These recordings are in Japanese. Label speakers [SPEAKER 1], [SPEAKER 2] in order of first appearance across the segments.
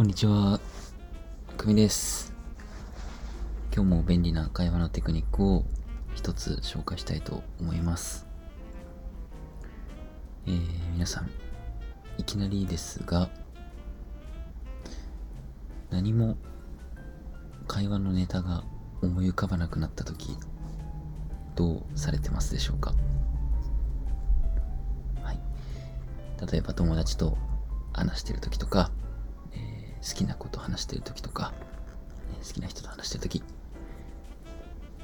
[SPEAKER 1] こんにちは。くみです。今日も便利な会話のテクニックを一つ紹介したいと思います。えー、皆さん、いきなりですが、何も会話のネタが思い浮かばなくなった時、どうされてますでしょうか？はい。例えば友達と話してる時とか、好きなこと話してる時とか、好きな人と話してる時、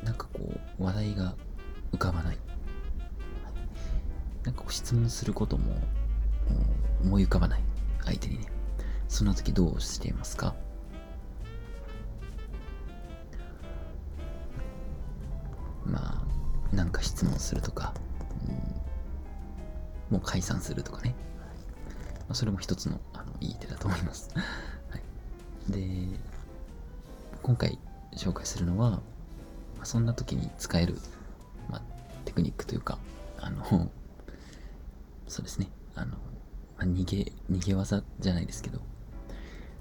[SPEAKER 1] なんかこう、話題が浮かばない。なんかこう質問することも思い浮かばない。相手にね。そんな時どうしていますか？まあ、なんか質問するとか、うん、もう解散するとかね。まあ、それも一つのあのいい手だと思います。で、今回紹介するのは、まあ、そんな時に使える、まあ、テクニックというか、あの、そうですね、あの、まあ、逃げ、逃げ技じゃないですけど、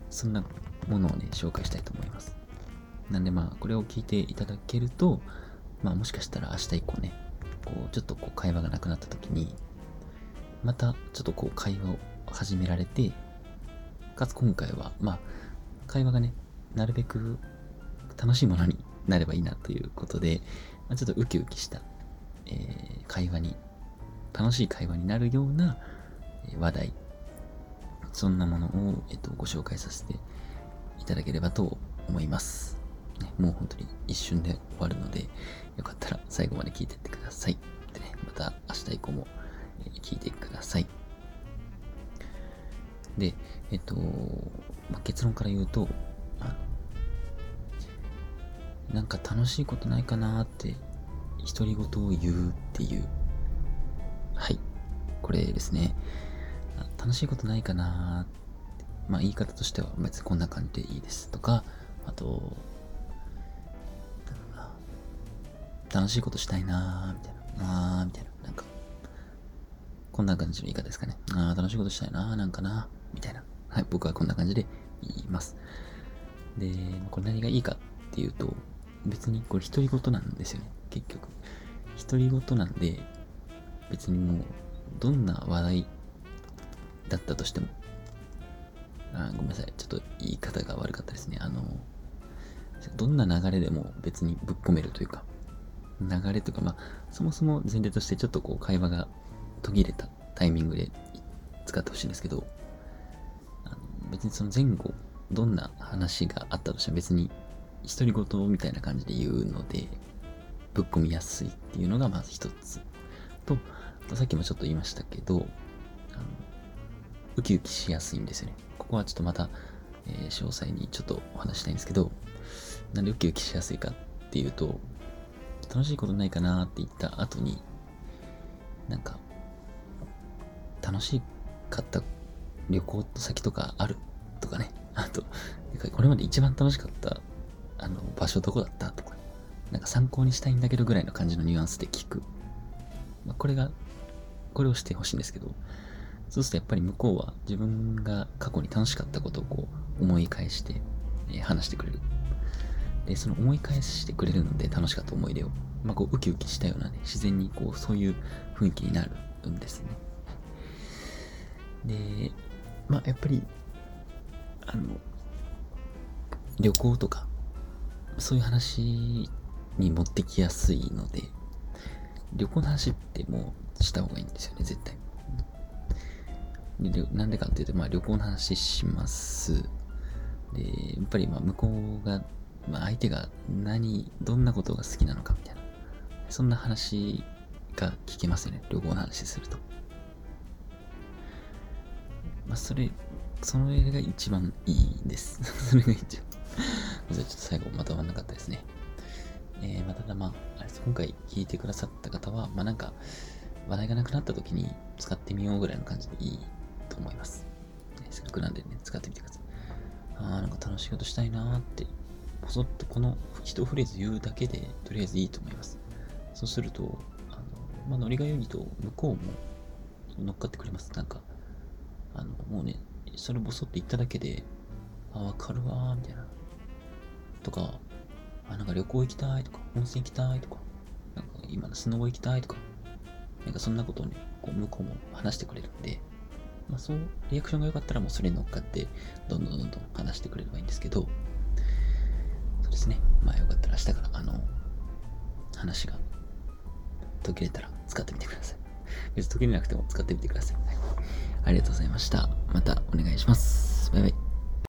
[SPEAKER 1] そんなものをね、紹介したいと思います。なんでまあ、これを聞いていただけると、まあもしかしたら明日以降ね、こう、ちょっとこう会話がなくなった時に、またちょっとこう会話を始められて、かつ今回は、まあ、会話がね、なるべく楽しいものになればいいなということで、まあ、ちょっとウキウキした、えー、会話に、楽しい会話になるような話題、そんなものを、えっと、ご紹介させていただければと思います。ね、もう本当に一瞬で終わるので、よかったら最後まで聞いてってください。でね、また明日以降も聞いてください。で、えっと、まあ、結論から言うと、なんか楽しいことないかなって、独り言を言うっていう。はい。これですね。楽しいことないかなまあ言い方としては別にこんな感じでいいですとか、あと、楽しいことしたいなーみたいな、あーみたいな、なんか、こんな感じの言い方ですかね。あー楽しいことしたいなーなんかなみたいな。はい、僕はこんな感じで言います。で、これ何がいいかっていうと、別にこれ独り言なんですよね、結局。独り言なんで、別にもう、どんな話題だったとしても、あごめんなさい、ちょっと言い方が悪かったですね。あの、どんな流れでも別にぶっ込めるというか、流れとか、まあ、そもそも前提としてちょっとこう会話が途切れたタイミングで使ってほしいんですけど、別にその前後、どんな話があったとしても別に独り言みたいな感じで言うので、ぶっ込みやすいっていうのがまず一つ。と、さっきもちょっと言いましたけど、あのウキウキしやすいんですよね。ここはちょっとまた、えー、詳細にちょっとお話したいんですけど、なんでウキウキしやすいかっていうと、楽しいことないかなって言った後に、なんか、楽しかった旅行先とかある？とかね。あと、これまで一番楽しかったあの場所どこだった？とか、なんか参考にしたいんだけどぐらいの感じのニュアンスで聞く。まあ、これが、これをしてほしいんですけど、そうするとやっぱり向こうは自分が過去に楽しかったことをこう思い返して、え、話してくれる。で、その思い返してくれるので楽しかった思い出を、まあ、こうウキウキしたようなね、自然にこうそういう雰囲気になるんですね。で、まあやっぱり、あの、旅行とか、そういう話に持ってきやすいので、旅行の話ってもうした方がいいんですよね、絶対。なんでかっていうと、まあ旅行の話します。で、やっぱりまあ向こうが、まあ相手が何、どんなことが好きなのかみたいな、そんな話が聞けますよね、旅行の話すると。まあ、それ、それが一番いいです。それが一番じゃあちょっと最後まとまらなかったですね。えー、まあ、ただまあ、あ。今回聞いてくださった方は、まあなんか、話題がなくなった時に使ってみようぐらいの感じでいいと思います。せっかくなんでね、使ってみてください。ああ、なんか楽しいことしたいなーって、ぽそっとこの一フレーズ言うだけで、とりあえずいいと思います。そうすると、あの、まあ、ノリが良いと、向こうも乗っかってくれます。なんか、あの、もうね、それボソッと言っただけで、あ、わかるわー、みたいな。とか、あ、なんか旅行行きたいとか、温泉行きたいとか、なんか今のスノボ行きたいとか、なんかそんなことをね、こう向こうも話してくれるんで、まあそう、リアクションが良かったらもうそれに乗っかって、どんどんどんどん話してくれればいいんですけど、そうですね。まあよかったら明日から、あの、話が途切れたら使ってみてください。別に途切れなくても使ってみてください。はい、ありがとうございました。またお願いします。バイバイ。